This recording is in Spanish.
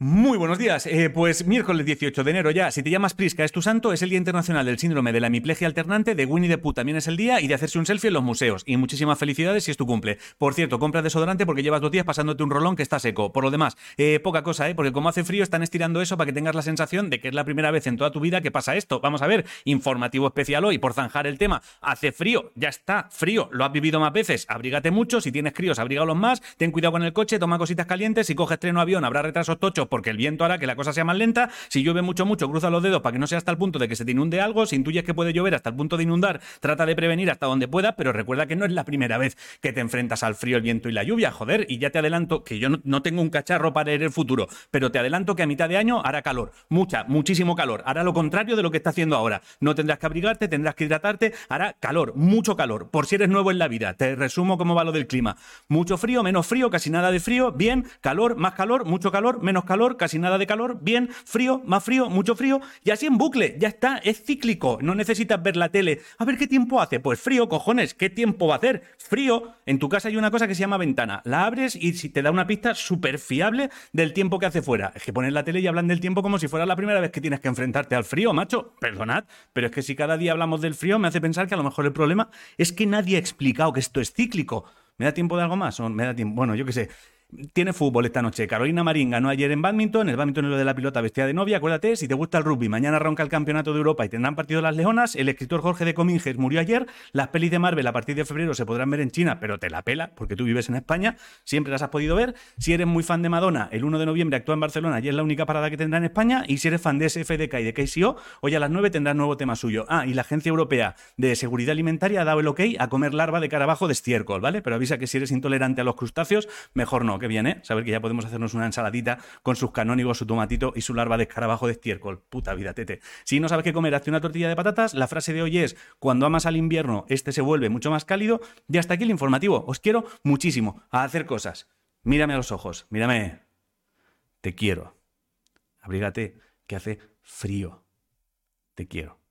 Muy buenos días. Eh, pues miércoles 18 de enero ya. Si te llamas Prisca, es tu santo, es el Día Internacional del Síndrome de la Hemiplegia Alternante, de Winnie the Pooh también es el día, y de hacerse un selfie en los museos. Y muchísimas felicidades si es tu cumple. Por cierto, compra desodorante porque llevas dos días pasándote un rolón que está seco. Por lo demás, eh, poca cosa, ¿eh? Porque como hace frío, están estirando eso para que tengas la sensación de que es la primera vez en toda tu vida que pasa esto. Vamos a ver, informativo especial hoy, por zanjar el tema. Hace frío, ya está, frío, lo has vivido más veces. Abrígate mucho, si tienes críos, abrígalos más. Ten cuidado con el coche, toma cositas calientes. Si coges tren o avión, habrá retrasos porque el viento hará que la cosa sea más lenta. Si llueve mucho, mucho, cruza los dedos para que no sea hasta el punto de que se te inunde algo. Si intuyes que puede llover hasta el punto de inundar, trata de prevenir hasta donde pueda, pero recuerda que no es la primera vez que te enfrentas al frío, el viento y la lluvia, joder. Y ya te adelanto que yo no, tengo un cacharro para leer el futuro, pero te adelanto que a mitad de año hará calor, mucha, muchísimo calor. Hará lo contrario de lo que está haciendo ahora. No tendrás que abrigarte, tendrás que hidratarte, hará calor, mucho calor. Por si eres nuevo en la vida, te resumo cómo va lo del clima. Mucho frío, menos frío, casi nada de frío, bien, calor, más calor, mucho calor, menos calor, casi nada de calor, bien, frío, más frío, mucho frío, y así en bucle, ya está, es cíclico, no necesitas ver la tele. A ver qué tiempo hace, pues frío, cojones, ¿qué tiempo va a hacer? Frío, en tu casa hay una cosa que se llama ventana, la abres y te da una pista súper fiable del tiempo que hace fuera. Es que pones la tele y hablan del tiempo como si fuera la primera vez que tienes que enfrentarte al frío, macho, perdonad, pero es que si cada día hablamos del frío me hace pensar que a lo mejor el problema es que nadie ha explicado que esto es cíclico. ¿Me da tiempo de algo más? ¿O me da tiempo? Bueno, yo qué sé. Tiene fútbol esta noche. Carolina Marín ganó ayer en badminton. El badminton es lo de la pilota vestida de novia. Acuérdate, si te gusta el rugby, mañana ronca el campeonato de Europa y tendrán partido las leonas. El escritor Jorge de Cominges murió ayer. Las pelis de Marvel a partir de febrero se podrán ver en China, pero te la pela porque tú vives en España. Siempre las has podido ver. Si eres muy fan de Madonna, el 1 de noviembre actúa en Barcelona y es la única parada que tendrá en España. Y si eres fan de SFDK y de KCO, hoy a las 9 tendrás nuevo tema suyo. Ah, y la Agencia Europea de Seguridad Alimentaria ha dado el ok a comer larva de carabajo de estiércol, ¿vale? Pero avisa que si eres intolerante a los crustáceos, mejor no, que viene, saber que ya podemos hacernos una ensaladita con sus canónigos, su tomatito y su larva de escarabajo de estiércol. Puta vida, tete. Si no sabes qué comer, hazte una tortilla de patatas. La frase de hoy es, cuando amas al invierno, este se vuelve mucho más cálido. Y hasta aquí el informativo. Os quiero muchísimo a hacer cosas. Mírame a los ojos, mírame. Te quiero. Abrígate, que hace frío. Te quiero.